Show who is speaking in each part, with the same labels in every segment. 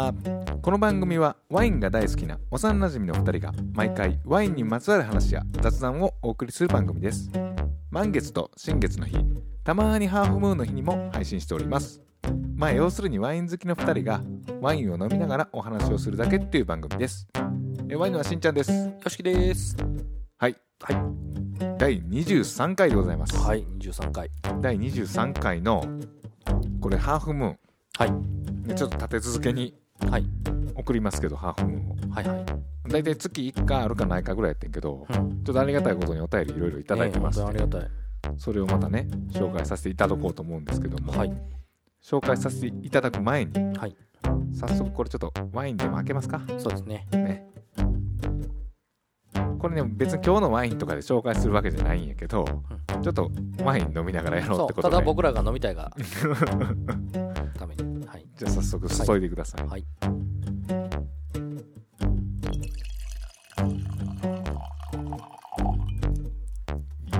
Speaker 1: は
Speaker 2: この番組はワインが大好きな幼馴染の2人が毎回ワインにまつわる話や雑談をお送りする番組です満月と新月の日たまにハーフムーンの日にも配信しておりますまあ要するにワイン好きの2人がワインを飲みながらお話をするだけっていう番組ですえワインのはしんちゃんです
Speaker 3: よしきです。
Speaker 2: はい
Speaker 3: はい。
Speaker 2: 第23回でございます、
Speaker 3: はい、23回。
Speaker 2: 第23回のこれハーフムーン
Speaker 3: はい。
Speaker 2: ねちょっと立て続けに
Speaker 3: はい。
Speaker 2: 送りますけどハーフを
Speaker 3: はいはい。
Speaker 2: 大体月1回あるかないかぐらいやってんけど、
Speaker 3: うん
Speaker 2: ちょっとありがたいことにお便りいろいろいただいてます、
Speaker 3: ええ本当にありがたい。
Speaker 2: それをまたね紹介させていただこうと思うんですけども、
Speaker 3: はい。
Speaker 2: 紹介させていただく前に
Speaker 3: はい。
Speaker 2: 早速これちょっとワインでも開けますか？
Speaker 3: そうですね。
Speaker 2: ねこれね別に今日のワインとかで紹介するわけじゃないんやけど、ちょっとワイン飲みながらやろう、ってことで
Speaker 3: ただ僕らが飲みたいが ために。はい。
Speaker 2: じゃあ早速注いでください、
Speaker 3: はい。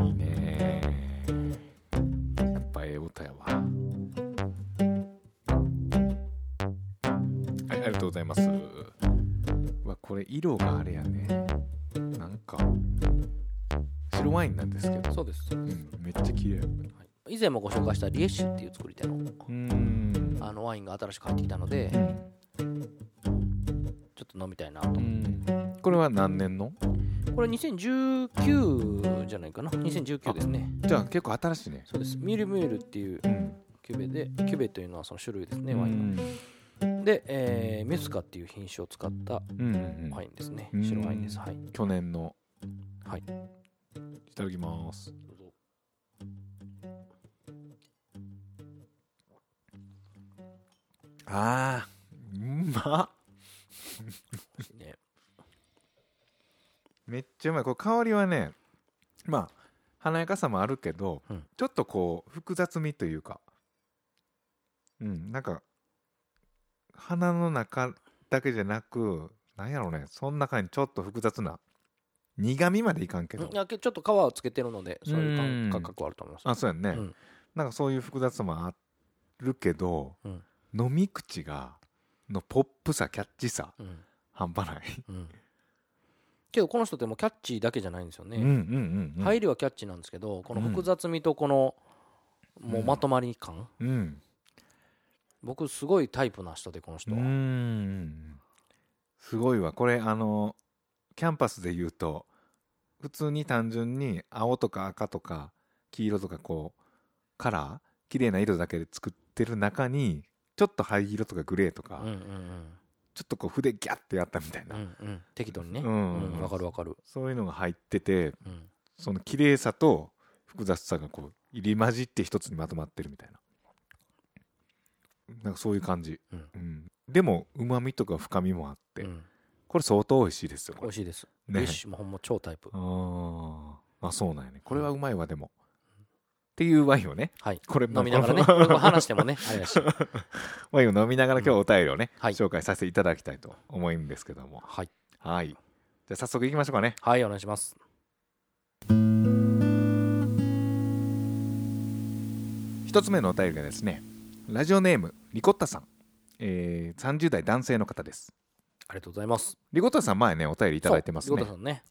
Speaker 2: いいね。やっぱええ歌やわ。はいありがとうございます。うわこれ色があれやね。なんか白ワインなんですけど。
Speaker 3: そうです。
Speaker 2: うんめっちゃ綺麗。う
Speaker 3: 以前もご紹介したリエッシュっていう作り手新しく入ってきたので、ちょっと飲みたいなと
Speaker 2: う。んこれは何年の？
Speaker 3: これ2019じゃないかな。2019ですね。
Speaker 2: じゃあ結構新しいね
Speaker 3: そうです。ミルミルっていう
Speaker 2: うん
Speaker 3: キュベで、キュベというのはその種類ですね、ワイン
Speaker 2: うん
Speaker 3: の。で、えー、ミュスカっていう品種を使ったワインですね
Speaker 2: う。ん
Speaker 3: 白ワインです。はい。
Speaker 2: 去年の
Speaker 3: はい。
Speaker 2: いただきますあー。うまっ。
Speaker 3: ね。
Speaker 2: めっちゃうまい。これ香りはねまあ華やかさもあるけど、
Speaker 3: うん。
Speaker 2: ちょっとこう複雑味というか。うんなんか鼻の中だけじゃなくなんやろうね。その中にちょっと複雑な。苦味までいかんけど。
Speaker 3: いやけちょっと皮をつけてるのでそういう
Speaker 2: うん。
Speaker 3: 感感覚はあると思います。
Speaker 2: あそうやんね、
Speaker 3: うん。
Speaker 2: なんかそういう複雑さもあるけど、
Speaker 3: うん
Speaker 2: 飲み口がのポップさキャッチさ
Speaker 3: うん。
Speaker 2: 半端ない、
Speaker 3: うん。けどこの人ってもうキャッチーだけじゃないんですよね、
Speaker 2: うんうんうんうん。
Speaker 3: 入りはキャッチーなんですけどこの複雑味とこの、もうまとまり感、
Speaker 2: うん。
Speaker 3: 僕すごいタイプな人でこの人
Speaker 2: う
Speaker 3: は、
Speaker 2: ん。すごいわ。これあのキャンパスで言うと普通に単純に青とか赤とか黄色とかこうカラー？綺麗な色だけで作ってる中にちょっと灰色とかグレーとか、
Speaker 3: うんうん
Speaker 2: ちょっとこう筆ギャッてやったみたいな、
Speaker 3: うんうん。うん適度にね。
Speaker 2: う
Speaker 3: うん。んわ、かるわかる、
Speaker 2: そういうのが入ってて
Speaker 3: うん、
Speaker 2: その綺麗さと複雑さがこう入り混じって一つにまとまってるみたいな。なんかそういう感じ、
Speaker 3: うん。
Speaker 2: うん。でもうまみとか深みもあって、
Speaker 3: うん。
Speaker 2: これ相当美味しいですよ
Speaker 3: 美味しいです、
Speaker 2: ね。
Speaker 3: リッシュもほんま超タイプ。
Speaker 2: あー。あそうなんやね。これはうまいわでも、っていうワインをね
Speaker 3: はい。
Speaker 2: これ
Speaker 3: 飲みながらね。話してもね あれだし。
Speaker 2: ワインを飲みながら今日お便りをね、
Speaker 3: はい。
Speaker 2: 紹介させていただきたいと思うんですけども。
Speaker 3: はい。
Speaker 2: はい。じゃあ早速いきましょうかね。
Speaker 3: はいお願いします。
Speaker 2: 一つ目のお便りがですねラジオネームリコッタさん、えー、30代男性の方です。
Speaker 3: ありがとうございます。
Speaker 2: リコッタさん前ねお便りいただいてますね。
Speaker 3: リコタさんね。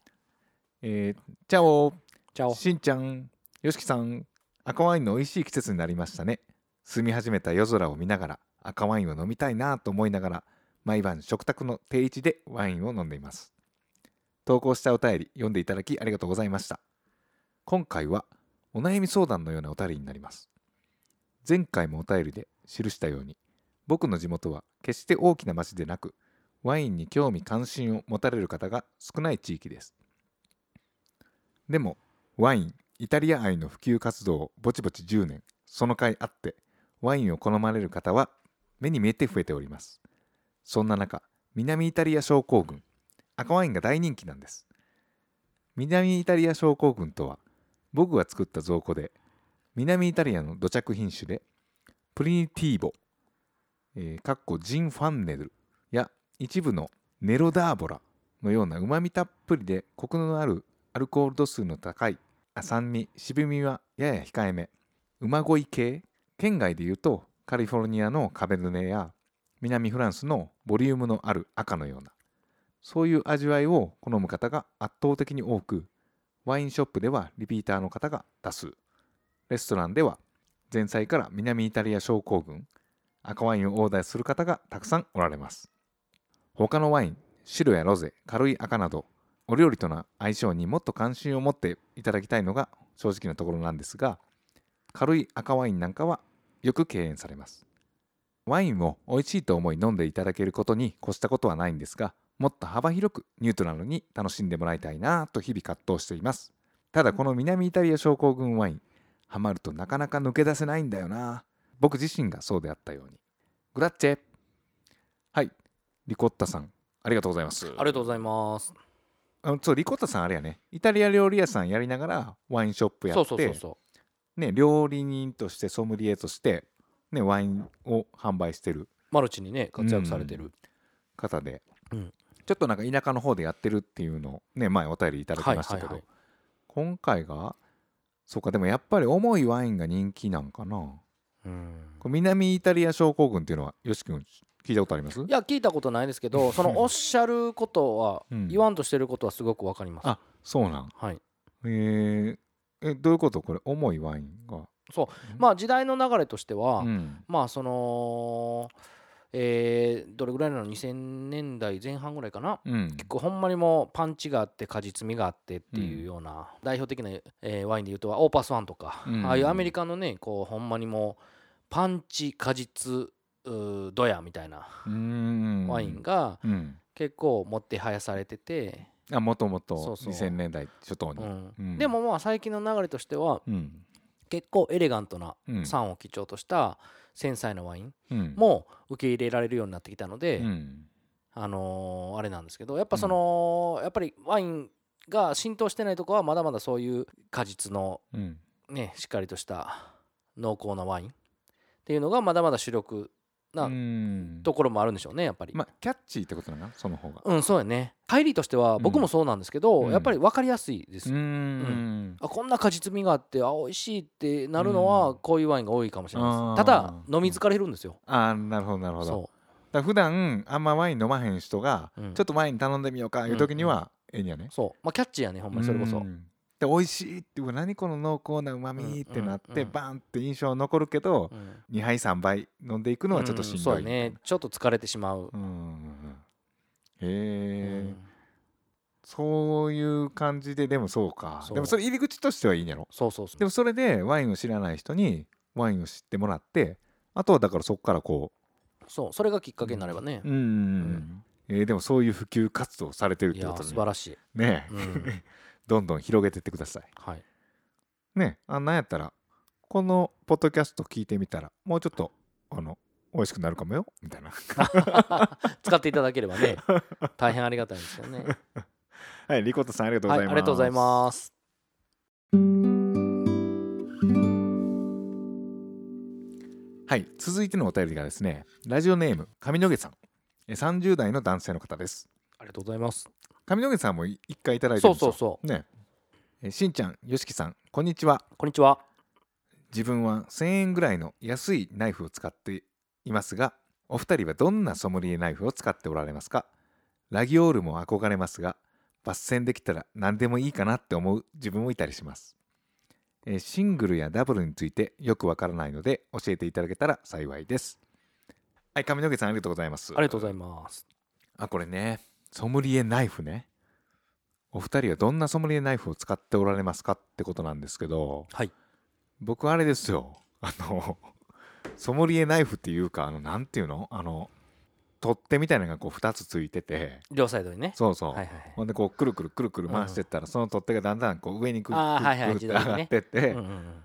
Speaker 2: えー、チャオ。
Speaker 3: チャオ。
Speaker 2: しんちゃん。よしきさん赤ワインの美味しい季節になりましたね。住み始めた夜空を見ながら赤ワインを飲みたいなと思いながら毎晩食卓の定位置でワインを飲んでいます。投稿したお便り読んでいただきありがとうございました。今回はお悩み相談のようなお便りになります。前回もお便りで記したように僕の地元は決して大きな町でなくワインに興味関心を持たれる方が少ない地域です。でもワインイタリア愛の普及活動をぼちぼち10年その甲斐あってワインを好まれる方は目に見えて増えております。そんな中南イタリア症候群赤ワインが大人気なんです。南イタリア症候群とは僕が作った造語で南イタリアの土着品種でプリニティーボ、えーかっこジン・ファンネルや一部のネロダーボラのようなうまみたっぷりでコクのあるアルコール度数の高い酸味渋みはやや控えめ。馬恋系県外でいうとカリフォルニアのカベルネや南フランスのボリュームのある赤のような。そういう味わいを好む方が圧倒的に多くワインショップではリピーターの方が多数。レストランでは前菜から南イタリア症候群赤ワインをオーダーする方がたくさんおられます。他のワイン白やロゼ軽い赤などお料理との相性にもっと関心を持っていただきたいのが正直なところなんですが軽い赤ワインなんかはよく敬遠されます。ワインを美味しいと思い飲んでいただけることに越したことはないんですがもっと幅広くニュートラルに楽しんでもらいたいなと日々葛藤しています。ただこの南イタリア症候群ワインハマるとなかなか抜け出せないんだよな。僕自身がそうであったように。グラッチェ。はい。リコッタさんありがとうございます。
Speaker 3: ありがとうございます
Speaker 2: あそうリコッタさんあれやね。イタリア料理屋さんやりながらワインショップやって
Speaker 3: そうそうそうそ
Speaker 2: ね、料理人としてソムリエとして、ね、ワインを販売してる。
Speaker 3: うマルチにね活躍されてる、
Speaker 2: 方で、
Speaker 3: うん。
Speaker 2: ちょっとなんか田舎の方でやってるっていうのをね前お便りいただきましたけど、
Speaker 3: はいはいはい。
Speaker 2: 今回がそうかでもやっぱり重いワインが人気なんかな。
Speaker 3: うん。
Speaker 2: 南イタリア症候群っていうのはよし君聞いたことあります？
Speaker 3: いや聞いたことないですけどそのおっしゃることは、
Speaker 2: うん。
Speaker 3: 言わんとしてることはすごくわかります。
Speaker 2: あそうなん。
Speaker 3: はい。
Speaker 2: えー。えどういうこと？これ重いワインが
Speaker 3: まあ時代の流れとしては、
Speaker 2: うん。
Speaker 3: まあそのえーどれぐらいなの？2000年代前半ぐらいかな？
Speaker 2: うん。
Speaker 3: 結構ほんまにもうパンチがあって果実味があってっていうような、代表的な、えーワインでいうとオーパスワンとか、
Speaker 2: うん。
Speaker 3: ああいうアメリカのねこうほんまにもうパンチ果実ドヤみたいなワインが
Speaker 2: うん。
Speaker 3: 結構持ってはやされてて、
Speaker 2: あもともと
Speaker 3: そうそう。
Speaker 2: 2000年代初頭に。
Speaker 3: うん。
Speaker 2: うん。
Speaker 3: でもまあ最近の流れとしては
Speaker 2: うん。
Speaker 3: 結構エレガントな
Speaker 2: うん。
Speaker 3: 酸を基調とした繊細なワイン
Speaker 2: うん。
Speaker 3: も受け入れられるようになってきたので、
Speaker 2: うん。
Speaker 3: あのーあれなんですけどやっぱその、やっぱりワインが浸透してないとこはまだまだそういう果実の
Speaker 2: うん。
Speaker 3: ねしっかりとした濃厚なワインっていうのがまだまだ主力な
Speaker 2: うん。
Speaker 3: ところもあるんでしょうねやっぱり。
Speaker 2: まあキャッチーってことなのその方が。
Speaker 3: うんそうやね。入りとしては僕もそうなんですけど、
Speaker 2: うん。
Speaker 3: やっぱり分かりやすいです、
Speaker 2: うーん。
Speaker 3: あこんな果実味があってあ美味しいってなるのは
Speaker 2: うん。
Speaker 3: こういうワインが多いかもしれないですただ飲み疲れるんですよ、
Speaker 2: ああなるほどなるほど。だ普段あんまワイン飲まへん人が
Speaker 3: うん。
Speaker 2: ちょっとワイン頼んでみようかいう時にはええんやね。
Speaker 3: うそう。まあキャッチーやねほんまにそれこそ、
Speaker 2: うんで美味しいって何この濃厚なうまみってなってバンって印象残るけど
Speaker 3: うん。
Speaker 2: 2杯3杯飲んでいくのはちょっとしんどい。
Speaker 3: うんそうやね。ちょっと疲れてしまう、
Speaker 2: うんうんうん。そういう感じででもそうか。でもそれ入り口としてはいいんやろ？
Speaker 3: そうそうそう。
Speaker 2: でもそれでワインを知らない人にワインを知ってもらってあとはだからそこからこ
Speaker 3: そうそれがきっかけになればね。
Speaker 2: う、うんうん。うん。えーでもそういう普及活動をされてるってことで
Speaker 3: 素晴らしい、
Speaker 2: ね。え
Speaker 3: うん
Speaker 2: どんどん広げてってください。
Speaker 3: はい、
Speaker 2: ねえあなんやったらこのポッドキャスト聞いてみたらもうちょっとあの美味しくなるかもよみたいな。
Speaker 3: 使っていただければね大変ありがたいんですよね。
Speaker 2: はいリコットさんありがとうご
Speaker 3: はい
Speaker 2: ざいます、
Speaker 3: ありがとうございます。
Speaker 2: はい続いてのお便りがですねラジオネーム上野毛さん。え30代の男性の方です。
Speaker 3: ありがとうございます
Speaker 2: 上野毛さんもい一回いただいて
Speaker 3: そう
Speaker 2: るんですよ
Speaker 3: そうそう。
Speaker 2: ね。えしんちゃんよしきさんこんにちは。
Speaker 3: こんにちは。
Speaker 2: 自分は1000円ぐらいの安いナイフを使っていますがお二人はどんなソムリエナイフを使っておられますか？ラギオールも憧れますが抜栓できたら何でもいいかなって思う自分もいたりします。えーシングルやダブルについてよくわからないので教えていただけたら幸いです。はい上野毛さんありがとうございます。
Speaker 3: ありがとうございます。
Speaker 2: あこれねソムリエナイフね。お二人はどんなソムリエナイフを使っておられますかってことなんですけど
Speaker 3: はい。
Speaker 2: 僕あれですよ。あのソムリエナイフっていうかあのなんていうの？あの取っ手みたいなのがこう2つついてて。
Speaker 3: 両サイドにね。
Speaker 2: そうそう、
Speaker 3: はいはいはい。
Speaker 2: ほんでこうくるくるくるくる回してったら、その取っ手がだんだんこう上にくるくるくるって上がってって、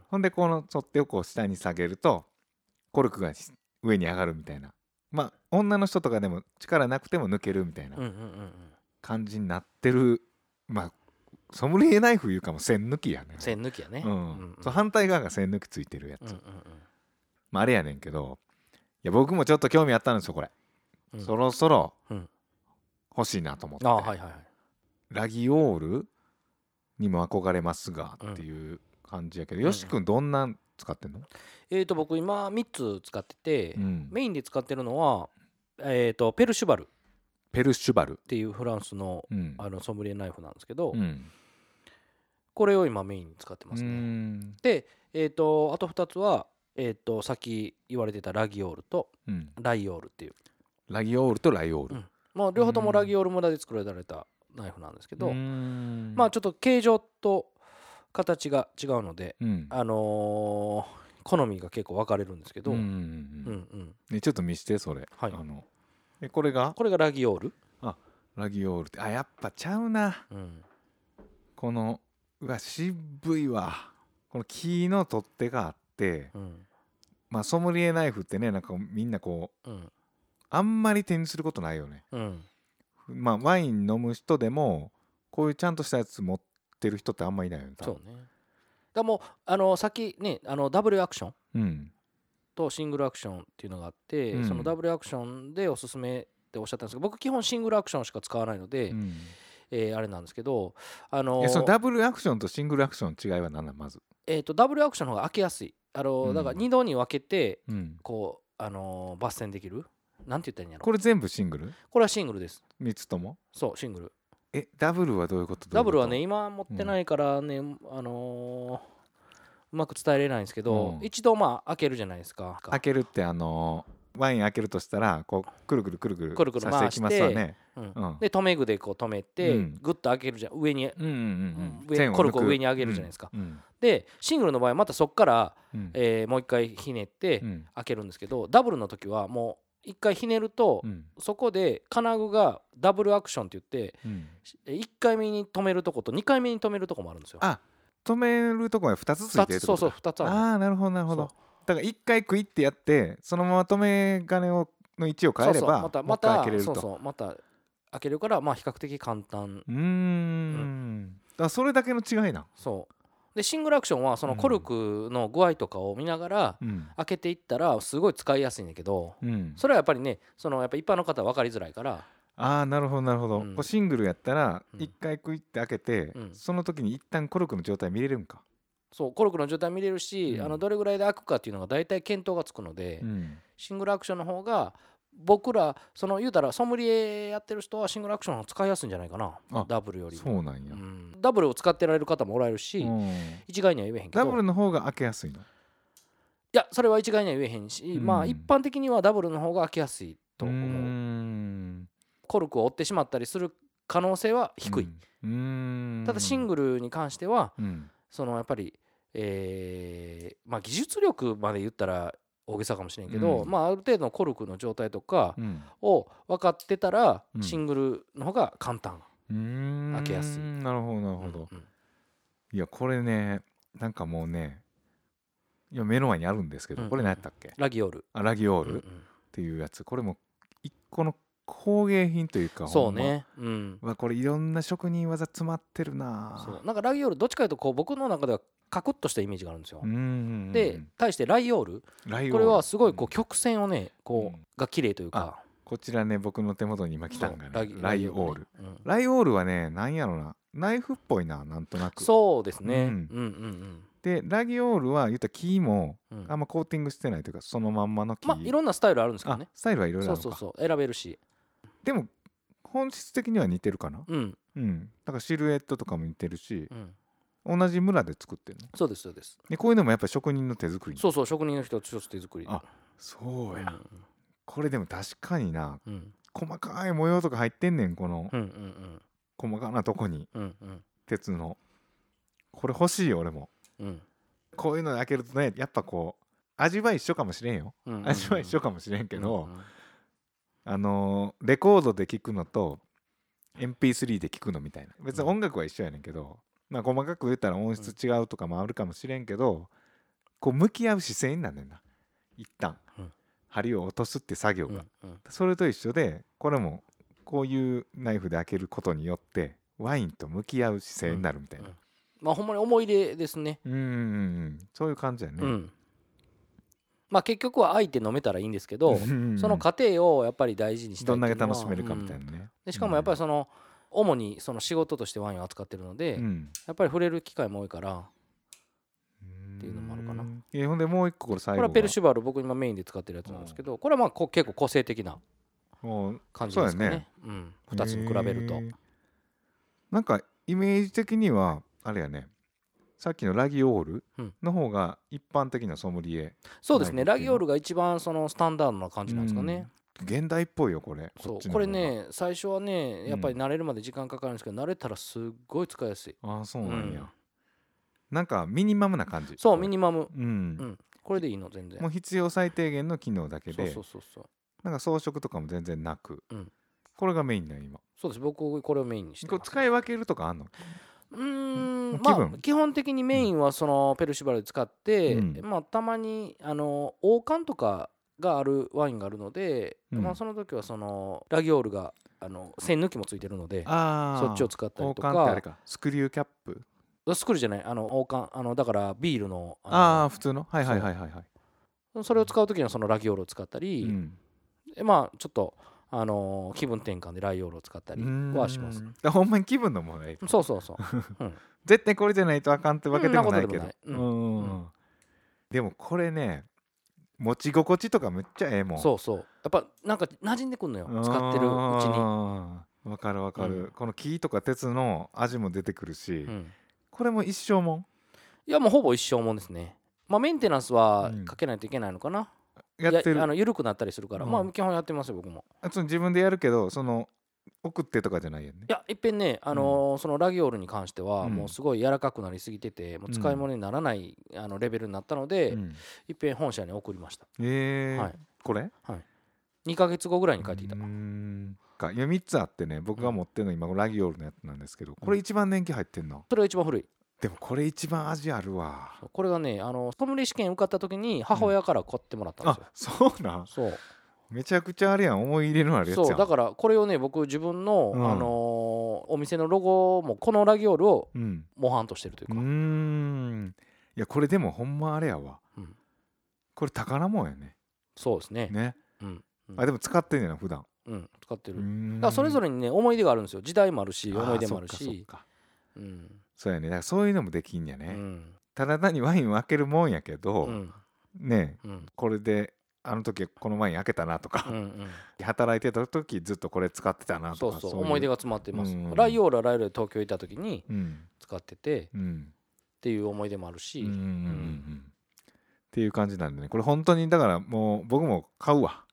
Speaker 2: ほんでこの取っ手をこう下に下げるとコルクがし上に上がるみたいなまあ女の人とかでも力なくても抜けるみたいな感じになってる。まあソムリエナイフいうかも線抜きやね。
Speaker 3: 線抜きやね。
Speaker 2: うん。
Speaker 3: うん
Speaker 2: そう反対側が線抜きついてるやつ、まあ、あれやねんけどいや僕もちょっと興味あったんですよこれ、
Speaker 3: うん。うん
Speaker 2: そろそろ
Speaker 3: うん。
Speaker 2: 欲しいなと思って、
Speaker 3: あはいはいはい。
Speaker 2: ラギオールにも憧れますがっていう感じやけど、
Speaker 3: うん。
Speaker 2: よし君どんな使ってんの、
Speaker 3: えー、と僕今3つ使ってて、
Speaker 2: うん、
Speaker 3: メインで使ってるのは、えー、とペルシュバル。っ
Speaker 2: ペルシュバル、
Speaker 3: ていうフランスの
Speaker 2: うん。
Speaker 3: あのソムリエナイフなんですけど、
Speaker 2: うん。
Speaker 3: これを今メインに使ってます
Speaker 2: う
Speaker 3: ね。
Speaker 2: ん。
Speaker 3: で、えー、とあと2つは、えー、とさっき言われてたラギオールと
Speaker 2: うん。
Speaker 3: ライオールっていう、
Speaker 2: ラギオールとライオール、
Speaker 3: うん。まあ、両方ともラギオール村で作られたナイフなんですけど、
Speaker 2: うん。
Speaker 3: まあちょっと形状と形が違うので、
Speaker 2: うん。
Speaker 3: あのー好みが結構分かれるんですけど、
Speaker 2: うんうんちょっと見してそれ、
Speaker 3: はい。
Speaker 2: あのえこれが？
Speaker 3: これがラギオール、
Speaker 2: ラギオールってあやっぱちゃうな。
Speaker 3: うん。
Speaker 2: このうわ渋いわ。この木の取っ手があって
Speaker 3: うん。
Speaker 2: まあソムリエナイフってねなんかみんなこう
Speaker 3: うん。
Speaker 2: あんまり手にすることないよね。
Speaker 3: うん。
Speaker 2: まあワイン飲む人でもこういうちゃんとしたやつ持ってる人ってあんまいないよね
Speaker 3: そうね。だもうあのさっきねあのダブルアクション
Speaker 2: うん。
Speaker 3: とシングルアクションっていうのがあって、
Speaker 2: うん。
Speaker 3: そのダブルアクションでおすすめっておっしゃったんですけど僕基本シングルアクションしか使わないので、
Speaker 2: うん。
Speaker 3: えーあれなんですけどあの
Speaker 2: えそのダブルアクションとシングルアクションの違いは何なん？まず、
Speaker 3: えーとダブルアクションの方が開けやすい。あの、
Speaker 2: うん。
Speaker 3: だから2度に分けて
Speaker 2: うん、
Speaker 3: こうあのー抜栓できる？なんて言ったらいいんやろ？
Speaker 2: これ全部シングル？
Speaker 3: これはシングルです。
Speaker 2: 3つとも？
Speaker 3: そうシングル
Speaker 2: えダブルはどういうこと？
Speaker 3: ダブルはね今持ってないからね、あのーうまく伝えれないんですけど、
Speaker 2: うん。
Speaker 3: 一度まあ開けるじゃないですか。
Speaker 2: 開けるってあのーワイン開けるとしたらこうくるくるくるくる
Speaker 3: くるくる
Speaker 2: させてますわね。
Speaker 3: うん。
Speaker 2: うん。
Speaker 3: で留め具でこう止めて、
Speaker 2: うん。
Speaker 3: グッと開けるじゃん。上に
Speaker 2: うんうんうん
Speaker 3: 上コルクを上に上げるじゃないですか。
Speaker 2: うん。
Speaker 3: でシングルの場合またそこから、
Speaker 2: うん。
Speaker 3: えーもう一回ひねって
Speaker 2: うん。
Speaker 3: 開けるんですけどダブルの時はもう一回ひねると、
Speaker 2: うん。
Speaker 3: そこで金具がダブルアクションって言って
Speaker 2: うん。
Speaker 3: 1回目に止めるとこと2回目に止めるとこもあるんですよ。
Speaker 2: あ止めるとこが2つつい
Speaker 3: 2
Speaker 2: てる
Speaker 3: そうそう2つある。
Speaker 2: ああなるほどなるほど。
Speaker 3: そ
Speaker 2: だから1回クイってやってそのまま止め金をの位置を変えれば
Speaker 3: またまた
Speaker 2: 開けれると。
Speaker 3: そうそうまた開けるからまあ比較的簡単。
Speaker 2: うーん。だからそれだけの違いなん？
Speaker 3: そうでシングルアクションはそのコルクの具合とかを見ながら
Speaker 2: うん。
Speaker 3: 開けていったらすごい使いやすいんだけど
Speaker 2: うん。
Speaker 3: それはやっぱりねそのやっぱ一般の方は分かりづらいから。
Speaker 2: ああなるほどなるほど、
Speaker 3: うん。
Speaker 2: シングルやったら
Speaker 3: うん。
Speaker 2: 1回クイって開けて、
Speaker 3: うん。
Speaker 2: その時に一旦コルクの状態見れるんか、
Speaker 3: そうコルクの状態見れるし、
Speaker 2: うん。
Speaker 3: あのどれぐらいで開くかっていうのが大体見当がつくので、
Speaker 2: うん。
Speaker 3: シングルアクションの方が僕らその言うたらソムリエやってる人はシングルアクションの方が使いやすいんじゃないかな。
Speaker 2: あ
Speaker 3: ダブルよりも。
Speaker 2: そうなんや、
Speaker 3: うん。ダブルを使ってられる方もおられるし、
Speaker 2: うん。
Speaker 3: 一概には言えへんけど。
Speaker 2: ダブルの方が開けやすいの？
Speaker 3: いやそれは一概には言えへんし、
Speaker 2: うん。
Speaker 3: まあ一般的にはダブルの方が開けやすいと思う。コルクを折ってしまったりする可能性は低い、
Speaker 2: うん。
Speaker 3: ただシングルに関しては
Speaker 2: うん。
Speaker 3: そのやっぱり、えーまあ、技術力まで言ったら大げさかもしれんけど、
Speaker 2: うん。
Speaker 3: まあ、ある程度のコルクの状態とか
Speaker 2: うん。
Speaker 3: を分かってたら、
Speaker 2: うん。
Speaker 3: シングルの方が簡単。
Speaker 2: うーん。
Speaker 3: 開けやすい。
Speaker 2: なるほどなるほど、
Speaker 3: うんうん
Speaker 2: いやこれねなんかもうねいや目の前にあるんですけど、
Speaker 3: うんうん
Speaker 2: これ何やったっけ？
Speaker 3: ラギオール。
Speaker 2: あラギオールっていうやつ。これも一個の工芸品というか
Speaker 3: そう
Speaker 2: ほんま。
Speaker 3: ね。うん。
Speaker 2: これいろんな職人技詰まってるな
Speaker 3: そう。なんかラギオールどっちかというとこう僕の中ではカクッとしたイメージがあるんですよ。
Speaker 2: う。ん
Speaker 3: で対してライオール。
Speaker 2: ライオール。
Speaker 3: これはすごいこう
Speaker 2: うん。
Speaker 3: 曲線をねこ
Speaker 2: うん。
Speaker 3: うが綺麗というか。
Speaker 2: こちらね僕の手元に今来たんがねライオール。
Speaker 3: うん。
Speaker 2: ライオールはねなんやろな。ナイフっぽいななんとなく。
Speaker 3: そうですね。
Speaker 2: う
Speaker 3: うんんうん。
Speaker 2: でラギオールは言ったら木も
Speaker 3: うん。うん。
Speaker 2: あんまコーティングしてないというかそのまんまの木、
Speaker 3: まあいろんなスタイルあるんですけど
Speaker 2: あ
Speaker 3: ね。
Speaker 2: スタイルはいろいろある
Speaker 3: そうそうそう。選べるし。
Speaker 2: でも本質的には似てるかな？
Speaker 3: うん。
Speaker 2: うん。だからシルエットとかも似てるし。
Speaker 3: うん。
Speaker 2: 同じ村で作ってるの？
Speaker 3: そうですそうです。
Speaker 2: でこういうのもやっぱり職人の手作り
Speaker 3: そうそう職人の人一つ手作り。
Speaker 2: あそうや、
Speaker 3: うん。
Speaker 2: これでも確かにな
Speaker 3: うん。
Speaker 2: 細かい模様とか入ってんねんこの
Speaker 3: うんうん
Speaker 2: 細かなとこに
Speaker 3: うんうん。うん
Speaker 2: 鉄の。これ欲しいよ俺も。
Speaker 3: うん。
Speaker 2: こういうので開けるとねやっぱこう味は一緒かもしれんよ。
Speaker 3: うんうん。
Speaker 2: 味は一緒かもしれんけど、
Speaker 3: うんうん
Speaker 2: あのーレコードで聴くのと MP3 で聴くのみたいな。別に音楽は一緒やねんけど、まあ細かく言ったら音質違うとかもあるかもしれんけど、こう向き合う姿勢になんねんな。一旦、
Speaker 3: うん。
Speaker 2: 針を落とすって作業が、
Speaker 3: うんうん。
Speaker 2: それと一緒でこれもこういうナイフで開けることによってワインと向き合う姿勢になるみたいな。
Speaker 3: うんまあほんまに思い出ですね。
Speaker 2: うんうんうんそういう感じやね、
Speaker 3: うん。まあ結局は相手飲めたらいいんですけど、
Speaker 2: うん
Speaker 3: その過程をやっぱり大事にしたい
Speaker 2: どんだけ楽しめるかみたい
Speaker 3: うん。
Speaker 2: なね、
Speaker 3: でしかもやっぱりその主にその仕事としてワインを扱ってるので、
Speaker 2: うん。
Speaker 3: やっぱり触れる機会も多いから、
Speaker 2: っ
Speaker 3: っていうのもあるかな。
Speaker 2: えほんでもう一個これ最後
Speaker 3: これはペルシュバル僕今メインで使ってるやつなんですけどこれはまあこ結構個性的な感じですかね。
Speaker 2: そうやね。
Speaker 3: うん、2つに比べると。
Speaker 2: なんかイメージ的にはあれやね。さっきのラギオール
Speaker 3: うん。
Speaker 2: の方が一般的なソムリエ。
Speaker 3: そうですね。ラギオールが一番そのスタンダードな感じなんですかね、
Speaker 2: 現代っぽいよこれ。
Speaker 3: そう。これね最初はねやっぱり慣れるまで時間かかるんですけど、慣れたらすっごい使いやすい。
Speaker 2: ああそうなんや、
Speaker 3: うん。
Speaker 2: なんかミニマムな感じ。
Speaker 3: そうミニマム。
Speaker 2: うん、
Speaker 3: うん。これでいいの全然。
Speaker 2: もう必要最低限の機能だけで。
Speaker 3: そうそうそうそう。
Speaker 2: なんか装飾とかも全然なく、
Speaker 3: うん。
Speaker 2: これがメインだよ今。
Speaker 3: そうです。僕これをメインにして
Speaker 2: 使い分けるとかあんの？
Speaker 3: うーんまあ
Speaker 2: 分？
Speaker 3: 基本的にメインはそのペルシバルで使って、
Speaker 2: うん。
Speaker 3: まあたまにあの王冠とかがあるワインがあるので、
Speaker 2: うん。
Speaker 3: まあその時はそのラギオールがあの線抜きもついてるので
Speaker 2: あ
Speaker 3: そっちを使ったり
Speaker 2: 王
Speaker 3: とか。
Speaker 2: スクリューキャップ？
Speaker 3: スクリューじゃない。あの王冠あのだからビールのあの
Speaker 2: あ普通の？はいはいはいはいはい。
Speaker 3: それを使う時にはそのラギオールを使ったり、
Speaker 2: うん。
Speaker 3: でまあちょっとあの気分転換でライオールを使ったりはします。
Speaker 2: ほんまに気分のものや
Speaker 3: そうそうそう。
Speaker 2: 絶対これじゃないとあかんってわけでもないけど。
Speaker 3: でも
Speaker 2: これね持ち心地とかめっちゃええもん。
Speaker 3: そうそう。やっぱなんか馴染んでくんのよ。使ってるうちに、
Speaker 2: にわかるわかる、
Speaker 3: うん。
Speaker 2: この木とか鉄の味も出てくるし、
Speaker 3: うん。
Speaker 2: これも一生もん？
Speaker 3: いやもうほぼ一生もんですね。まあメンテナンスは
Speaker 2: うん。
Speaker 3: かけないといけないのかな、
Speaker 2: やってる。
Speaker 3: いあの緩くなったりするから、
Speaker 2: うん。
Speaker 3: まあ基本やってますよ僕も。
Speaker 2: 自分でやるけどその送ってとかじゃないよね。
Speaker 3: いやいっぺんね、あのーそのラギオールに関しては、
Speaker 2: うん。
Speaker 3: もうすごい柔らかくなりすぎててもう使い物にならない、あのレベルになったので、
Speaker 2: うん。
Speaker 3: いっぺん本社に送りました。
Speaker 2: えー
Speaker 3: はい。
Speaker 2: これ
Speaker 3: ？2ヶ月後ぐらいに帰ってきた。
Speaker 2: うーんか。いや3つあってね僕が持ってるの今ラギオールのやつなんですけどこれ一番年季入ってんの？
Speaker 3: それが一番古い。
Speaker 2: でもこれ一番味あるわ。
Speaker 3: これがねあのソムリエ試験受かった時に母親から買ってもらったんです
Speaker 2: あ
Speaker 3: よ、
Speaker 2: そうなん？
Speaker 3: そう
Speaker 2: めちゃくちゃあれやん。思い入れのあるやつ
Speaker 3: そうだからこれをね僕自分の、
Speaker 2: うん。
Speaker 3: あのーお店のロゴもこのラギオールを
Speaker 2: うん。
Speaker 3: 模範としてるというか、
Speaker 2: うーん。いやこれでもほんまあれやわ、
Speaker 3: うん。
Speaker 2: これ宝物やね。
Speaker 3: そうですね。
Speaker 2: ね。
Speaker 3: うん。うん。
Speaker 2: あでも使ってんねんな普段。
Speaker 3: うん、使ってる、だからそれぞれにね思い出があるんですよ。時代もあるし思い出もあるし。
Speaker 2: か
Speaker 3: うん。
Speaker 2: そうやね。だからそういうのもできんやね、
Speaker 3: うん。
Speaker 2: ただ単にワインを開けるもんやけど、
Speaker 3: うん。
Speaker 2: ね
Speaker 3: うん。
Speaker 2: これであの時このワイン開けたなとか
Speaker 3: う、んうん。
Speaker 2: 働いてた時ずっとこれ使ってたな
Speaker 3: そう
Speaker 2: とかい
Speaker 3: そう思い出が詰まってます、
Speaker 2: うん。
Speaker 3: ライオールはライオールで東京行った時に
Speaker 2: うん。
Speaker 3: 使っててっ
Speaker 2: うん
Speaker 3: ていう思い出もあるし、
Speaker 2: うんうんうんうん。っていう感じなんでね。これ本当にだからもう僕も買うわ。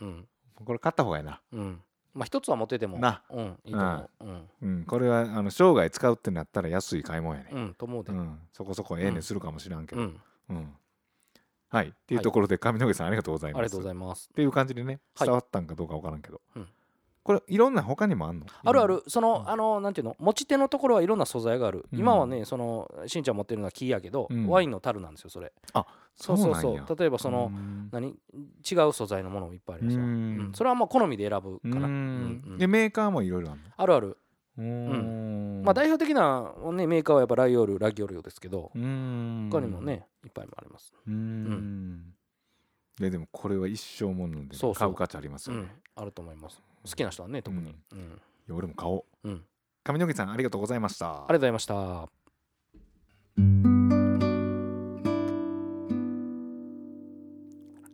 Speaker 3: うん。
Speaker 2: これ買った方がいいな。
Speaker 3: うん。まあ一つは持ってても。
Speaker 2: な。
Speaker 3: うんいいと思う。うん。
Speaker 2: うん。これはあの生涯使うってなったら安い買い物やね。
Speaker 3: うんと思うで。
Speaker 2: うん。そこそこええねするかもしらんけど。
Speaker 3: うん。
Speaker 2: うんはい。っていうところで上野毛さんありがとうございます。
Speaker 3: ありがとうございます。
Speaker 2: っていう感じでね
Speaker 3: はい。
Speaker 2: 伝わったんかどうかわからんけど、
Speaker 3: うん。
Speaker 2: これいろんな他にもあんの？
Speaker 3: あるある。その、
Speaker 2: うん。
Speaker 3: あのなんていうの？持ち手のところはいろんな素材がある、
Speaker 2: うん。
Speaker 3: 今はねそのしんちゃん持ってるのは木やけど、
Speaker 2: うん。
Speaker 3: ワインの樽なんですよそれ。
Speaker 2: そ
Speaker 3: そうそう。そう例えばその、
Speaker 2: うん。
Speaker 3: 何？違う素材のものもいっぱいありますよ、
Speaker 2: う
Speaker 3: うん。ん。それはまあ好みで選ぶかな、
Speaker 2: でメーカーもいろいろある
Speaker 3: あるある、
Speaker 2: のうーん。
Speaker 3: まあ代表的な、ね、メーカーはやっぱライオールラギオールですけど他にもねいっぱいあります、
Speaker 2: うーん。ででもこれは一生もので買う価値ありますよね。
Speaker 3: うん、あると思います。好きな人はね特に、うん。
Speaker 2: いや俺も買おう。
Speaker 3: うん。
Speaker 2: 上野毛さんありがとうございました。
Speaker 3: ありがとうございました。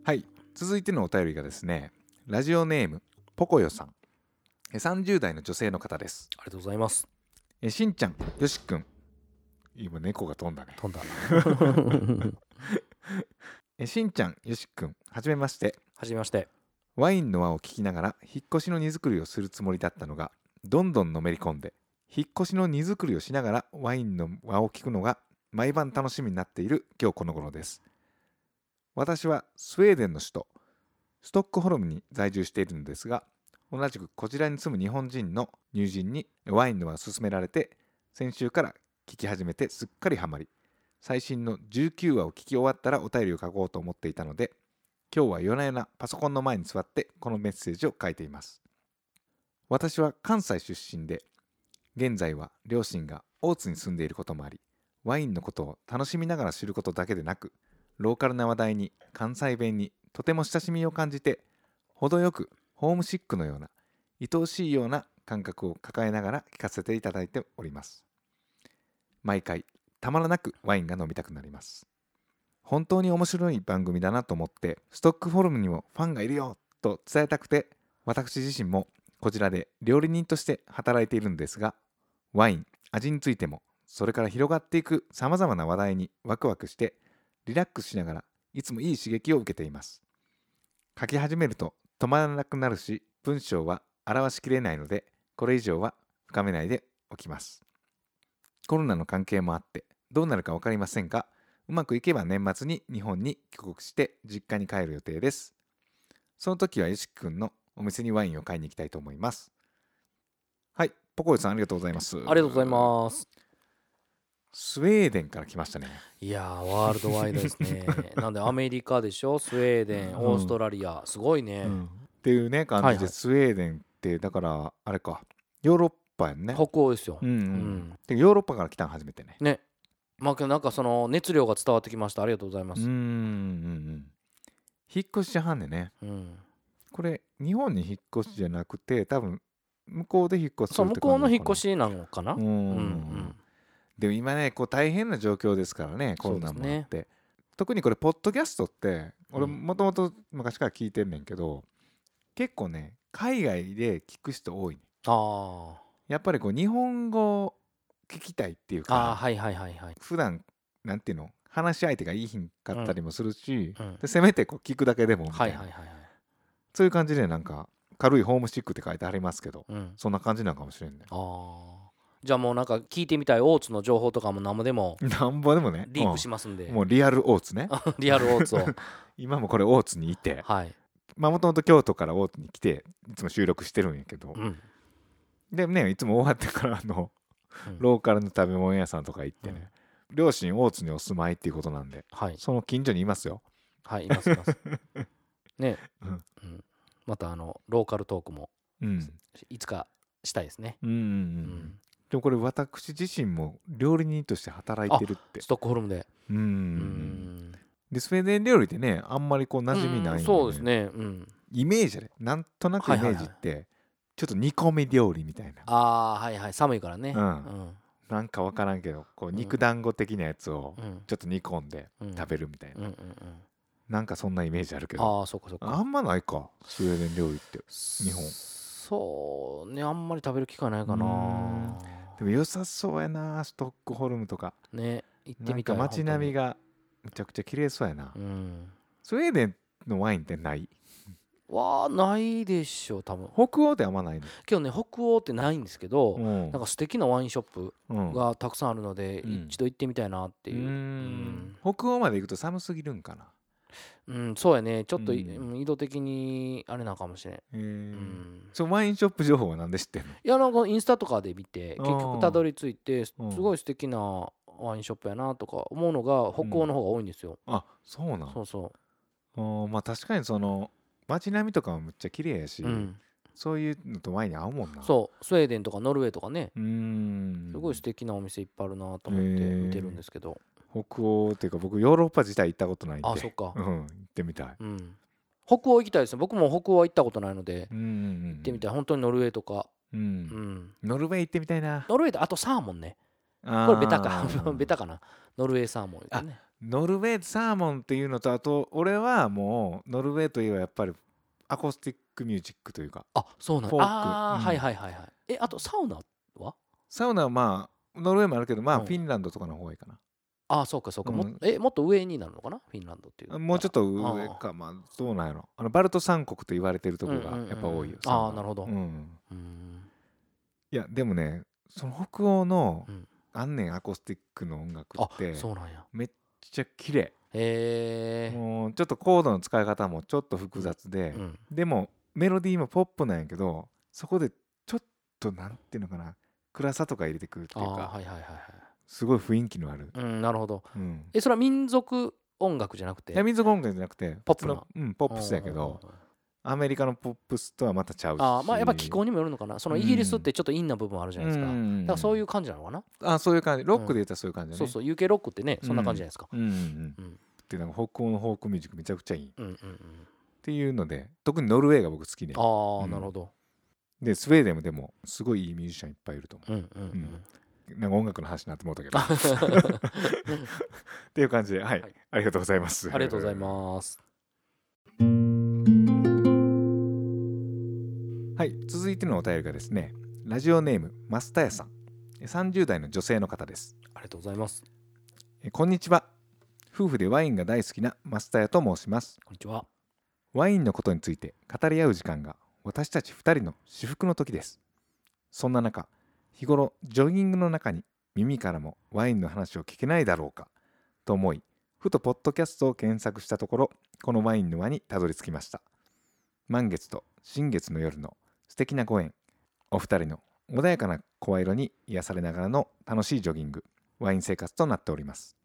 Speaker 2: はい。続いてのお便りがですねラジオネームポコヨさん。え30代の女性の方です。
Speaker 3: ありがとうございます。
Speaker 2: えしんちゃんよしくん今猫が飛んだね。
Speaker 3: 飛んだ。
Speaker 2: えしんちゃんよしくんはじめまして。
Speaker 3: はじめまして。
Speaker 2: ワインの輪を聞きながら引っ越しの荷造りをするつもりだったのがどんどんのめり込んで引っ越しの荷造りをしながらワインの輪を聞くのが毎晩楽しみになっている今日この頃です。私はスウェーデンの首都ストックホルムに在住しているのですが同じくこちらに住む日本人の友人にワインの輪を勧められて先週から聞き始めてすっかりハマり最新の19話を聞き終わったらお便りを書こうと思っていたので今日は夜な夜なパソコンの前に座ってこのメッセージを書いています。私は関西出身で現在は両親が大津に住んでいることもありワインのことを楽しみながら知ることだけでなくローカルな話題に関西弁にとても親しみを感じて程よくホームシックのような愛おしいような感覚を抱えながら聞かせていただいております。毎回たまらなくワインが飲みたくなります。本当に面白い番組だなと思ってストックフォルムにもファンがいるよと伝えたくて私自身もこちらで料理人として働いているんですがワイン味についてもそれから広がっていくさまざまな話題にワクワクしてリラックスしながらいつもいい刺激を受けています。書き始めると止まらなくなるし文章は表しきれないのでこれ以上は深めないでおきます。コロナの関係もあってどうなるか分かりませんがうまくいけば年末に日本に帰国して実家に帰る予定です。その時はよしきくんのお店にワインを買いに行きたいと思います。はいポコイさんありがとうございます。
Speaker 3: ありがとうございます。
Speaker 2: スウェーデンから来ましたね。
Speaker 3: いやーワールドワイドですね。なんでアメリカでしょ？スウェーデン
Speaker 2: うん。
Speaker 3: オーストラリア。すごいね、
Speaker 2: うん。っていうね感じ
Speaker 3: はいはい。
Speaker 2: でスウェーデンってだからあれかヨーロッパやんね。
Speaker 3: 北欧ですよ、
Speaker 2: うんうん、
Speaker 3: うん。
Speaker 2: でヨーロッパから来たん初めてね。
Speaker 3: ね。まあなんかその熱量が伝わってきました。ありがとうございます。
Speaker 2: うんうんうん引っ越しはんねね。
Speaker 3: うん。
Speaker 2: これ日本に引っ越しじゃなくて多分向こうで引っ越しす
Speaker 3: そう向こうの引っ越
Speaker 2: し
Speaker 3: しなのかな？
Speaker 2: うん、
Speaker 3: うん
Speaker 2: でも今ねこう大変な状況ですからねコロナもあって、特にこれポッドキャストって俺
Speaker 3: うん。
Speaker 2: もともと昔から聞いてんねんけど、結構ね海外で聞く人多い、ね、
Speaker 3: あ
Speaker 2: やっぱりこう日本語聞きたいっていう
Speaker 3: ーあはいはいはいはい。
Speaker 2: 普段なんていうの話し相手がいいひんかったりもするし、
Speaker 3: うん。
Speaker 2: でせめてこう聞くだけでもみたな、
Speaker 3: はいいはいはいはい。
Speaker 2: そういう感じでなんか軽いホームシックって書いてありますけど
Speaker 3: うん。
Speaker 2: そんな感じなんかもしれんね
Speaker 3: ああじゃあもうなんか聞いてみたい大津の情報とかも何もでも
Speaker 2: なんぼでもね。
Speaker 3: リークしますんで、
Speaker 2: うん。もうリアルオーツね。
Speaker 3: リアル大津を。
Speaker 2: 今もこれ大津にいて。
Speaker 3: はい、
Speaker 2: まあもともと京都から大津に来ていつも収録してるんやけど、
Speaker 3: うん。
Speaker 2: でねいつも終わってからあの
Speaker 3: うん。
Speaker 2: ローカルの食べ物屋さんとか行ってね、両親大津にお住まいっていうことなんで
Speaker 3: はい。
Speaker 2: その近所にいますよ。
Speaker 3: はいいますいます。ね、
Speaker 2: うん。
Speaker 3: うん。またあのローカルトークも
Speaker 2: うん。
Speaker 3: いつかしたいですね、
Speaker 2: うんうんうん、
Speaker 3: うん
Speaker 2: でもこれ私自身も料理人として働いてるって。
Speaker 3: ストックホルムで。
Speaker 2: うん。でスウェーデン料理ってねあんまりこう馴染みないんで、
Speaker 3: うんそうですね。うん。
Speaker 2: イメージでなんとなくイメージってちょっと煮込み料理みたいな、
Speaker 3: ああはいはい。寒いからね。
Speaker 2: うん。
Speaker 3: うん。
Speaker 2: なんかわからんけどこう
Speaker 3: うん。
Speaker 2: 肉団子的なやつを
Speaker 3: うん。
Speaker 2: ちょっと煮込んで
Speaker 3: うん。
Speaker 2: 食べるみたいな、
Speaker 3: うんうんうん。
Speaker 2: なんかそんなイメージあるけど。
Speaker 3: ああそうかそうか。
Speaker 2: あんまないかスウェーデン料理って。
Speaker 3: 日
Speaker 2: 本。
Speaker 3: そうねあんまり食べる機会ないか
Speaker 2: う
Speaker 3: な
Speaker 2: でも良さそうやなストックホルムとか。
Speaker 3: ね行って
Speaker 2: なん
Speaker 3: みたい
Speaker 2: か街並み
Speaker 3: が
Speaker 2: がめちゃくちゃ綺麗そうやな、
Speaker 3: うん。
Speaker 2: スウェーデンのワインってない？
Speaker 3: わあないでしょ多分。
Speaker 2: 北欧であんまないの
Speaker 3: 今日ね北欧ってないんですけど
Speaker 2: うん。
Speaker 3: なんか素敵なワインショップ
Speaker 2: うん。
Speaker 3: がたくさんあるので
Speaker 2: うん。
Speaker 3: 一度行ってみたいなって
Speaker 2: う。
Speaker 3: いう、
Speaker 2: ん。北欧まで行くと寒すぎるんかな
Speaker 3: うん、そうやね。ちょっとい、
Speaker 2: うん。
Speaker 3: うん移動的にあれなんかもしれん、
Speaker 2: へ
Speaker 3: う
Speaker 2: え
Speaker 3: ん、
Speaker 2: そのワインショップ情報はなんで知ってんの？
Speaker 3: いやなんかインスタとかで見て結局たどり着いてす
Speaker 2: うん。
Speaker 3: ごい素敵なワインショップやなとか思うのが北欧の方が多いんですよ、
Speaker 2: あそうなん。
Speaker 3: そうそ
Speaker 2: あーまあ確かにその街並みとかもむっちゃ綺麗やし、
Speaker 3: う、うん、
Speaker 2: そういうのとワインに合うもんな。
Speaker 3: そう。スウェーデンとかノルウェーとかね。
Speaker 2: うーん。
Speaker 3: すごい素敵なお店いっぱいあるなと思って見てるんですけど、
Speaker 2: 北欧っていうか僕ヨーロッパ自体行ったことないんで。
Speaker 3: あそっか。
Speaker 2: うん、行ってみたい。
Speaker 3: うん、北欧行きたいですね。僕も北欧は行ったことないので。
Speaker 2: うんうんうん
Speaker 3: 行ってみたい。本当にノルウェーとか、
Speaker 2: う、
Speaker 3: うん。ん、
Speaker 2: ノルウェー行ってみたいな。
Speaker 3: ノルウェーとあとサーモンね。
Speaker 2: こ
Speaker 3: これベタか。ベタかな。ノルウェーサーモンね。
Speaker 2: ノルウェーサーモンっていうのとあと俺はもうノルウェーといえばやっぱりアコースティックミュージックというか
Speaker 3: あそうなんああ、
Speaker 2: うん。
Speaker 3: はいはいはいはいえあとサウナは？
Speaker 2: サウナはまあノルウェーもあるけどまあ
Speaker 3: うん。
Speaker 2: フィンランドとかの方がいいかな、
Speaker 3: ああそうかそうか、も
Speaker 2: うん。
Speaker 3: えもっと上になるのかな？フィンランドっていう
Speaker 2: もうちょっと上か。まあどうなんやろ。あのバルト三国と言われてるところがやっぱ多いよ、
Speaker 3: あー
Speaker 2: サウナ
Speaker 3: なるほど。
Speaker 2: うん、
Speaker 3: うん。
Speaker 2: いやでもねその北欧の、
Speaker 3: うん。
Speaker 2: あんねんアコースティックの音楽
Speaker 3: あ
Speaker 2: って
Speaker 3: そうなんや。
Speaker 2: めっちゃ綺麗。
Speaker 3: へえ。
Speaker 2: もうちょっとコードの使い方もちょっと複雑で、
Speaker 3: うん。
Speaker 2: でもメロディーもポップなんやけどそこでちょっとなんていうのかな。暗さとか入れてくるって
Speaker 3: ああ
Speaker 2: いうか、
Speaker 3: はいはいはいはい
Speaker 2: すごい雰囲気のある、
Speaker 3: うんなるほど。
Speaker 2: うん、
Speaker 3: えそれは民族音楽じゃなくて？
Speaker 2: いや民族音楽じゃなくて
Speaker 3: ポップ
Speaker 2: のうん、ポップスやけど
Speaker 3: うんうんうん
Speaker 2: アメリカのポップスとはまたちゃうし。
Speaker 3: あーまあやっぱ気候にもよるのかな。そのイギリスってちょっと陰な部分あるじゃないですか、だからそういうう感じなのかな、
Speaker 2: あそういう感じ。ロックで言ったらそういう感じだね、
Speaker 3: そうそう UK ロックってねそんな感じじゃないですか、
Speaker 2: うんうんうん。
Speaker 3: うん
Speaker 2: でなんか北欧のフォークミュージックめちゃくちゃいい。っ
Speaker 3: うん、うんうん
Speaker 2: ていうので特にノルウェーが僕好きで。
Speaker 3: ああ、
Speaker 2: うん。
Speaker 3: なるほど。
Speaker 2: でスウェーデンもでもすごいいいミュージシャンいっぱいいると思
Speaker 3: うんうんうん、
Speaker 2: うんなんか音楽の話になってもうたけど。っていう感じで、はい、
Speaker 3: はい。
Speaker 2: ありがとうございます。
Speaker 3: ありがとうございます。
Speaker 2: はい。続いてのお便りがですねラジオネームマスタヤさん。30代の女性の方です。
Speaker 3: ありがとうございます。
Speaker 2: えこんにちは。夫婦でワインが大好きなマスタヤと申します。
Speaker 3: こんにちは。
Speaker 2: ワインのことについて語り合う時間が私たち2人の至福の時です。そんな中日頃ジョギングの中に耳からもワインの話を聞けないだろうかと思いふとポッドキャストを検索したところこのワインの輪にたどり着きました。満月と新月の夜の素敵なご縁お二人の穏やかな声色に癒されながらの楽しいジョギングワイン生活となっております。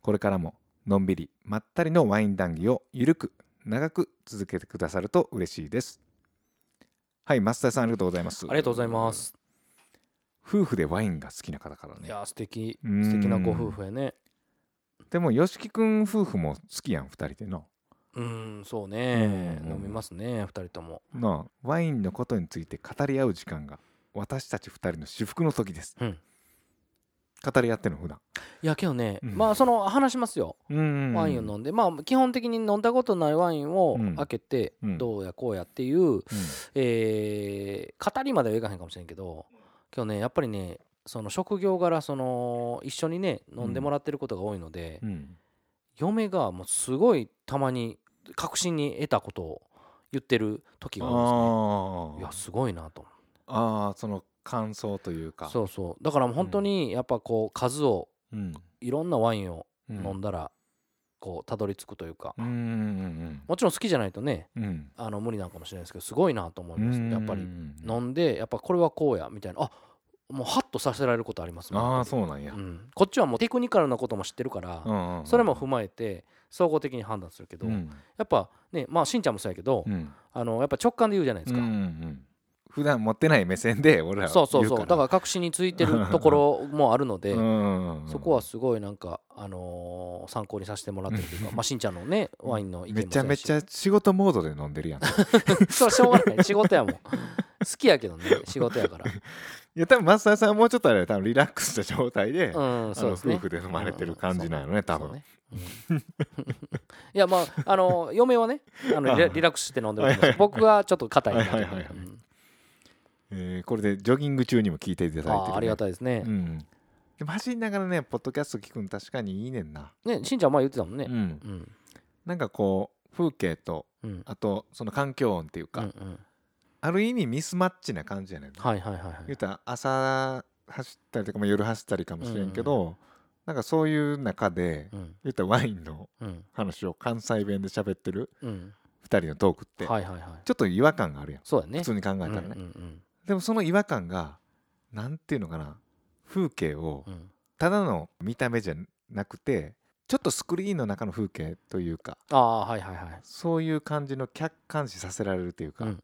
Speaker 2: これからものんびりまったりのワイン談義をゆるく長く続けてくださると嬉しいです。はい増田さんありがとうございます。
Speaker 3: ありがとうございます。
Speaker 2: 夫婦でワインが好きな方からね。
Speaker 3: いや素敵。
Speaker 2: うん。
Speaker 3: 素敵なご夫婦やね。
Speaker 2: でも吉木くん夫婦も好きやん二人でな
Speaker 3: うんそうね。
Speaker 2: うん。
Speaker 3: 飲みますね二人とも。
Speaker 2: なあワインのことについて語り合う時間が私たち二人の至福の時です、
Speaker 3: うん。
Speaker 2: 語り合ってんの普段。
Speaker 3: いやけどね
Speaker 2: うん。
Speaker 3: まあその話しますよ。
Speaker 2: うん。
Speaker 3: ワインを飲んで。まあ基本的に飲んだことないワインを
Speaker 2: うん。
Speaker 3: 開けて
Speaker 2: うん。
Speaker 3: どうやこうやっていうえー語りまではいかへんかもしれんけど今日ねやっぱりねその職業柄その一緒にね飲んでもらってることが多いので、
Speaker 2: うん。
Speaker 3: 嫁がもうすごいたまに確信に得たことを言ってる時があるんですね。
Speaker 2: あ
Speaker 3: いやすごいなと
Speaker 2: ああその感想というか。
Speaker 3: そうそう。だから本当にやっぱこう数を
Speaker 2: うん。
Speaker 3: いろんなワインを
Speaker 2: うん。
Speaker 3: 飲んだらこうたどり着くというか。
Speaker 2: うんうん
Speaker 3: もちろん好きじゃないとねあの無理なんかもしれないですけどすごいなと思います。やっぱり。
Speaker 2: うん
Speaker 3: 飲んでやっぱこれはこうやみたいな。あもうハッとさせられることありますね
Speaker 2: ああそうなんや、
Speaker 3: うん、こっちはもうテクニカルなことも知ってるから、
Speaker 2: うんうん
Speaker 3: それも踏まえて総合的に判断するけど、
Speaker 2: うん。
Speaker 3: やっぱねまあしんちゃんもそうやけど、
Speaker 2: うん。
Speaker 3: あのやっぱ直感で言うじゃないですか、
Speaker 2: うんうん普段持ってない目線で俺らは
Speaker 3: そうそうそう。
Speaker 2: 言
Speaker 3: だから確信についてるところもあるので、
Speaker 2: うん。
Speaker 3: そこはすごいなんか、あのー参考にさせてもらってるというか、まあ、しんちゃんのねワインの意見も
Speaker 2: めちゃめち
Speaker 3: ゃ
Speaker 2: ゃ仕事モードで飲んでるやん。い
Speaker 3: それはしょうがない。仕事やもん。好きやけどね。仕事やから。
Speaker 2: や多分松田さんはもうちょっとあれ多分リラックスした状態で、
Speaker 3: うんそうですね。
Speaker 2: 夫婦で飲まれてる感じなのね多分
Speaker 3: そうね。うん。いやまああの嫁はねあのリラリラックスして飲んでると思います。僕はちょっと硬いなと
Speaker 2: はいはいはいはい。
Speaker 3: うん
Speaker 2: えーこれでジョギング中にも聞いていただいてる、ね、
Speaker 3: あーありがたいですね
Speaker 2: う。んでも走りながらねポッドキャスト聞くの確かにいいねんな、
Speaker 3: ね、しんちゃん前言ってたもんね
Speaker 2: う。ん、
Speaker 3: うん。
Speaker 2: なんかこう風景と
Speaker 3: うん。
Speaker 2: あとその環境音っていうか、
Speaker 3: うんうん。
Speaker 2: ある意味ミスマッチな感じやねんな、
Speaker 3: はいはいはいはい
Speaker 2: 言う。たら朝走ったりとか、まあ、夜走ったりかもしれんけど、なんかそういう中で
Speaker 3: うん。
Speaker 2: 言ったらワインの
Speaker 3: うん。
Speaker 2: 話を関西弁で喋ってる
Speaker 3: うん。
Speaker 2: 2人のトークって、
Speaker 3: はいはいはい。
Speaker 2: ちょっと違和感があるやん
Speaker 3: そうだね。
Speaker 2: 普通に考えたらね、
Speaker 3: うんうん
Speaker 2: でもその違和感がなんていうのかな風景を。ただの見た目じゃなくてちょっとスクリーンの中の風景というか
Speaker 3: ああはいはいはい。
Speaker 2: そういう感じの客観視させられるというか、
Speaker 3: う。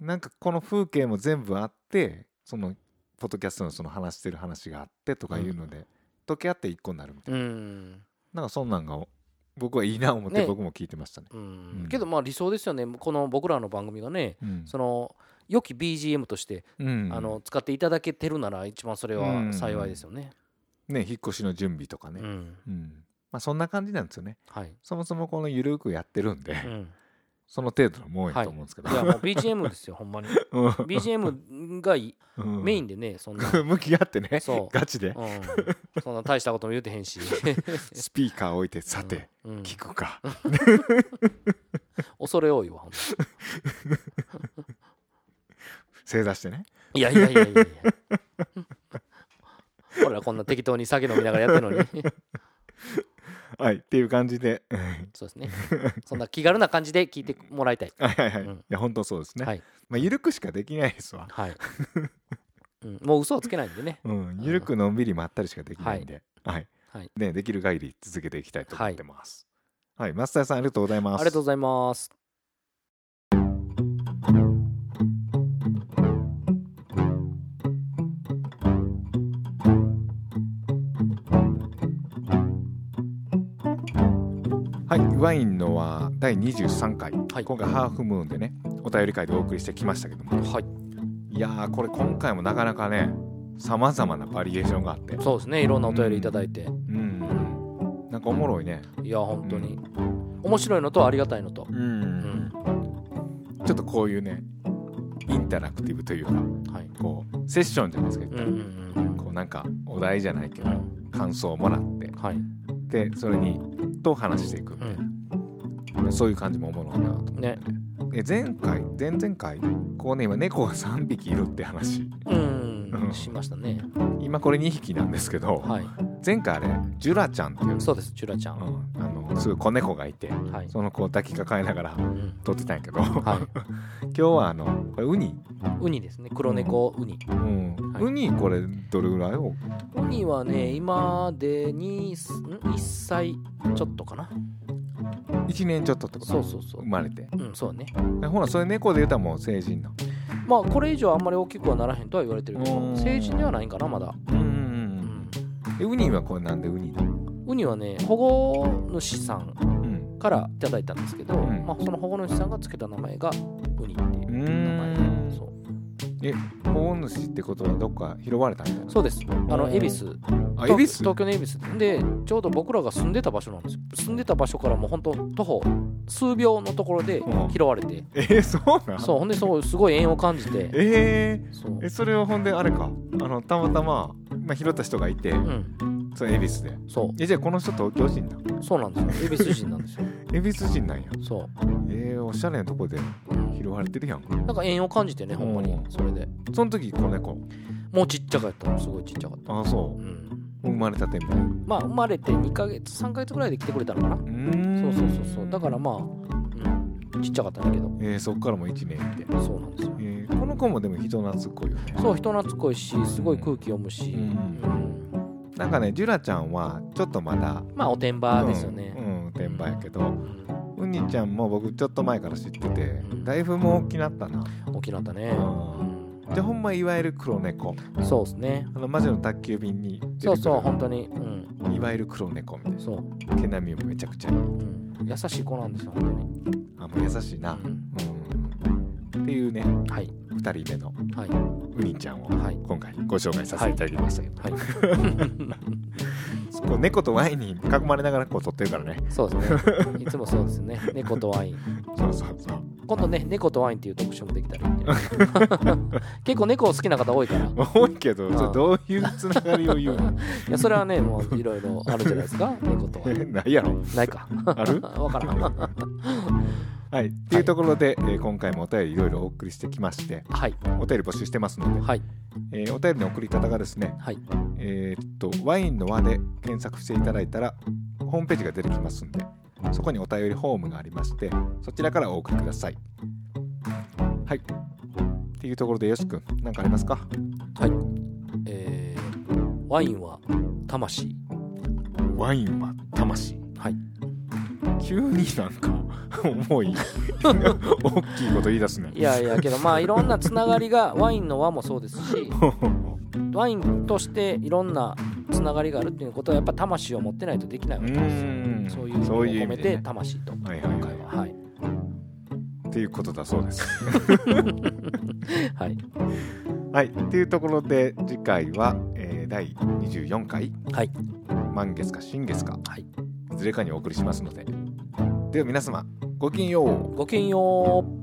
Speaker 2: なんかこの風景も全部あってそのポッドキャストのその話してる話があってとかいうので、溶け合って一個になるみたいな、
Speaker 3: うん。
Speaker 2: なんかそんなんが僕はいいな思って
Speaker 3: ね
Speaker 2: 僕も聞いてましたね。
Speaker 3: う
Speaker 2: うん
Speaker 3: ん。けどまあ理想ですよね。この僕らの番組がね、
Speaker 2: うん
Speaker 3: その良き BGM として
Speaker 2: うん。
Speaker 3: あの使っていただけてるなら一番それは幸いですよね。
Speaker 2: ね引っ越しの準備とかね、
Speaker 3: うん。
Speaker 2: うん。まあ、そんな感じなんですよね。
Speaker 3: はい。
Speaker 2: そもそもこのゆるくやってるんで、
Speaker 3: うん。
Speaker 2: その程度のもんやと思うんですけど、
Speaker 3: いやもう BGM ですよほんまに。
Speaker 2: うん。
Speaker 3: BGM がいい
Speaker 2: うん。
Speaker 3: メインでねそんな。
Speaker 2: 向き合ってね
Speaker 3: そう。
Speaker 2: ガチで。
Speaker 3: うん、そんな大したことも言うてへんし。
Speaker 2: スピーカー置いてさて、
Speaker 3: うん。うん。
Speaker 2: 聞くか。
Speaker 3: 恐れ多いわほんと
Speaker 2: 正座してね。
Speaker 3: いやいやいやいやいや。俺らこんな適当に酒飲みながらやってるのに。
Speaker 2: はいっていう感じで。
Speaker 3: そうですね。そんな気軽な感じで聞いてもらいたい。
Speaker 2: はいはいはい、
Speaker 3: うん。
Speaker 2: いや本当そうですね、
Speaker 3: はい。
Speaker 2: まあゆるくしかできないですわ。
Speaker 3: はい、うん、もう嘘はつけないんでね。
Speaker 2: うん、ゆるくのんびりまったりしかできないんで、はい、
Speaker 3: はい。
Speaker 2: ね、できる限り続けていきたいと思ってます。はい、増田さんありがとうございます。
Speaker 3: ありがとうございます
Speaker 2: はい、ワインのは第23回、
Speaker 3: はい。
Speaker 2: 今回ハーフムーンでね、お便り会でお送りしてきましたけども、
Speaker 3: はい。
Speaker 2: いやーこれ今回もなかなかね、さまざまなバリエーションがあって。
Speaker 3: そうですね。いろんなお便りいただいて、
Speaker 2: うん。うん。なんかおもろいね。
Speaker 3: いや本当に。面白いのとありがたいのと、
Speaker 2: うん。
Speaker 3: うん。
Speaker 2: ちょっとこういうねインタラクティブというか
Speaker 3: はい。
Speaker 2: こうセッションじゃないですか、
Speaker 3: うんうんうん。
Speaker 2: こうなんかお題じゃないけど
Speaker 3: うん。
Speaker 2: 感想をもらって。
Speaker 3: はい、
Speaker 2: でそれにと話していく。みたいな、そういう感じもおもろいなと思って、
Speaker 3: ね。
Speaker 2: で前回前々回こうね今猫が3匹いるって話。
Speaker 3: うん。
Speaker 2: うん。
Speaker 3: しましたね。
Speaker 2: 今これ2匹なんですけど、
Speaker 3: はい。
Speaker 2: 前回あれジュラちゃんっていう。
Speaker 3: そうですチュラちゃん、
Speaker 2: うん、あのすごい子猫がいて
Speaker 3: はい、
Speaker 2: その子を抱きかかえながら
Speaker 3: うん。
Speaker 2: 撮ってたんやけど、
Speaker 3: は
Speaker 2: 今日はあのこれウニ、
Speaker 3: い、ウニですね。黒猫ウニ。
Speaker 2: うん。
Speaker 3: はい。
Speaker 2: ウニこれどれぐらい？を
Speaker 3: ウニはね今でにん1歳ちょっとかな。
Speaker 2: 1年ちょっとってこと？
Speaker 3: そうそうそう。
Speaker 2: 生まれて。
Speaker 3: うんそうね。
Speaker 2: えほらそれ猫で言うたらもう成人な
Speaker 3: まあこれ以上あんまり大きくはならへんとは言われてるけ
Speaker 2: うん。
Speaker 3: ど成人ではないんかなまだ、
Speaker 2: うんうんう
Speaker 3: うん。ん、
Speaker 2: えウニはこれなんでウニ？なの
Speaker 3: ウニはね保護主さん
Speaker 2: うん。
Speaker 3: からいただいたんですけど、
Speaker 2: ん。
Speaker 3: まあ、その保護主さんがつけた名前がウニっていう
Speaker 2: う
Speaker 3: 名前
Speaker 2: ーん
Speaker 3: そう。
Speaker 2: 保護主ってことはどっか拾われたみたいな？
Speaker 3: そうです。あの
Speaker 2: うん
Speaker 3: 恵比寿。
Speaker 2: あ恵比寿？
Speaker 3: 東京の恵比寿。でちょうど僕らが住んでた場所なんですよ。住んでた場所からもう本当徒歩数秒のところで
Speaker 2: うん。
Speaker 3: 拾われて、
Speaker 2: えー、そうなん
Speaker 3: そうほんでそうすごい縁を感じて。
Speaker 2: え
Speaker 3: そう。
Speaker 2: ー、えそれはほんであれか？あのたまたま、まあ、拾った人がいて、
Speaker 3: うん。
Speaker 2: それ恵比寿で。
Speaker 3: そ
Speaker 2: えじゃあこの人東京人な
Speaker 3: うそうなんですよ。恵比寿人なんですよ。
Speaker 2: 恵比寿人なんや。
Speaker 3: そ
Speaker 2: えー、おしゃれなとこで。
Speaker 3: う、うん
Speaker 2: 拾われてるやん
Speaker 3: なんか縁を感じてねほんまに
Speaker 2: うん
Speaker 3: それで。
Speaker 2: その時子猫。
Speaker 3: もうちっちゃかったのすごいちっちゃかった
Speaker 2: ああそう。
Speaker 3: うん。
Speaker 2: 生まれたてみたいな。う
Speaker 3: まあ生まれて2ヶ月3ヶ月ぐらいで来てくれたのかな。
Speaker 2: ーん。
Speaker 3: そうそうそうそう。だからまあ、うん、ちっちゃかったんだけど。
Speaker 2: えー、そっからも1年いて、
Speaker 3: そうなんですよ。
Speaker 2: えー、この子もでも人懐っこいよね。
Speaker 3: そう人懐っこいしすごい空気読むし、
Speaker 2: うん。
Speaker 3: うん。
Speaker 2: なんかねジュラちゃんはちょっとまだ
Speaker 3: まあおてんばですよね。
Speaker 2: う、ん、うん、天馬やけど。
Speaker 3: うん
Speaker 2: ウニちゃんも僕ちょっと前から知ってて
Speaker 3: うん。
Speaker 2: だいぶもう大きなったな。
Speaker 3: 大きなったね、
Speaker 2: うじゃあほんまいわゆる黒猫。
Speaker 3: うんそうですね。
Speaker 2: あの魔女の宅急便に出
Speaker 3: そうそう本当に。うん。
Speaker 2: いわゆる黒猫みたいな。
Speaker 3: そう、
Speaker 2: 毛並みもめちゃくちゃいい。
Speaker 3: うん、優しい子なんですよ本
Speaker 2: あもう優しいな、
Speaker 3: 当に、
Speaker 2: うん、っていうね。
Speaker 3: うん、はい。
Speaker 2: 2人目の
Speaker 3: はい。
Speaker 2: ウニちゃんを
Speaker 3: はい。
Speaker 2: 今回ご紹介させていただきましたけど、
Speaker 3: はい。
Speaker 2: こう猫とワインに囲まれながらこう撮ってるからね。
Speaker 3: そうですね。いつもそうですね。猫とワイン。
Speaker 2: そうそうそう。
Speaker 3: 今度ね猫とワインっていう特集もできたらいいんで 結構猫好きな方多いから。い
Speaker 2: 多いけどそれどういうつながりを言うの？
Speaker 3: やそれはねもういろいろあるじゃないですか？猫とワイン。
Speaker 2: ないやろ。
Speaker 3: ないか。
Speaker 2: ある？
Speaker 3: わからん
Speaker 2: はい。っていうところで、えー今回もお便りいろいろお送りしてきまして
Speaker 3: はい。
Speaker 2: お便り募集してますので、
Speaker 3: はい。
Speaker 2: えーお便りの送り方がですね
Speaker 3: はい。
Speaker 2: えーっとワインの輪で検索していただいたらホームページが出てきますんでそこにお便りフォームがありましてそちらからお送りください。はい。っていうところでよし君何かありますか？
Speaker 3: はい。えー、ワインは魂。
Speaker 2: ワインは魂。
Speaker 3: はい
Speaker 2: 急になんか重い 大きいこと言い出すね。
Speaker 3: いやいやけどまあいろんなつながりがワインの輪もそうですし ワインとしていろんなつながりがあるっていうことはやっぱ魂を持ってないとできないわけですよ。そういう意味を込めて魂と今回は。はい。
Speaker 2: っていうことだそうです。
Speaker 3: はい。
Speaker 2: はい。っていうところで次回は、えー第24回。
Speaker 3: はい。
Speaker 2: 満月か新月か。
Speaker 3: はい。
Speaker 2: いずれかにお送りしますのででは皆様ごきげんよう。
Speaker 3: ごきげんよう。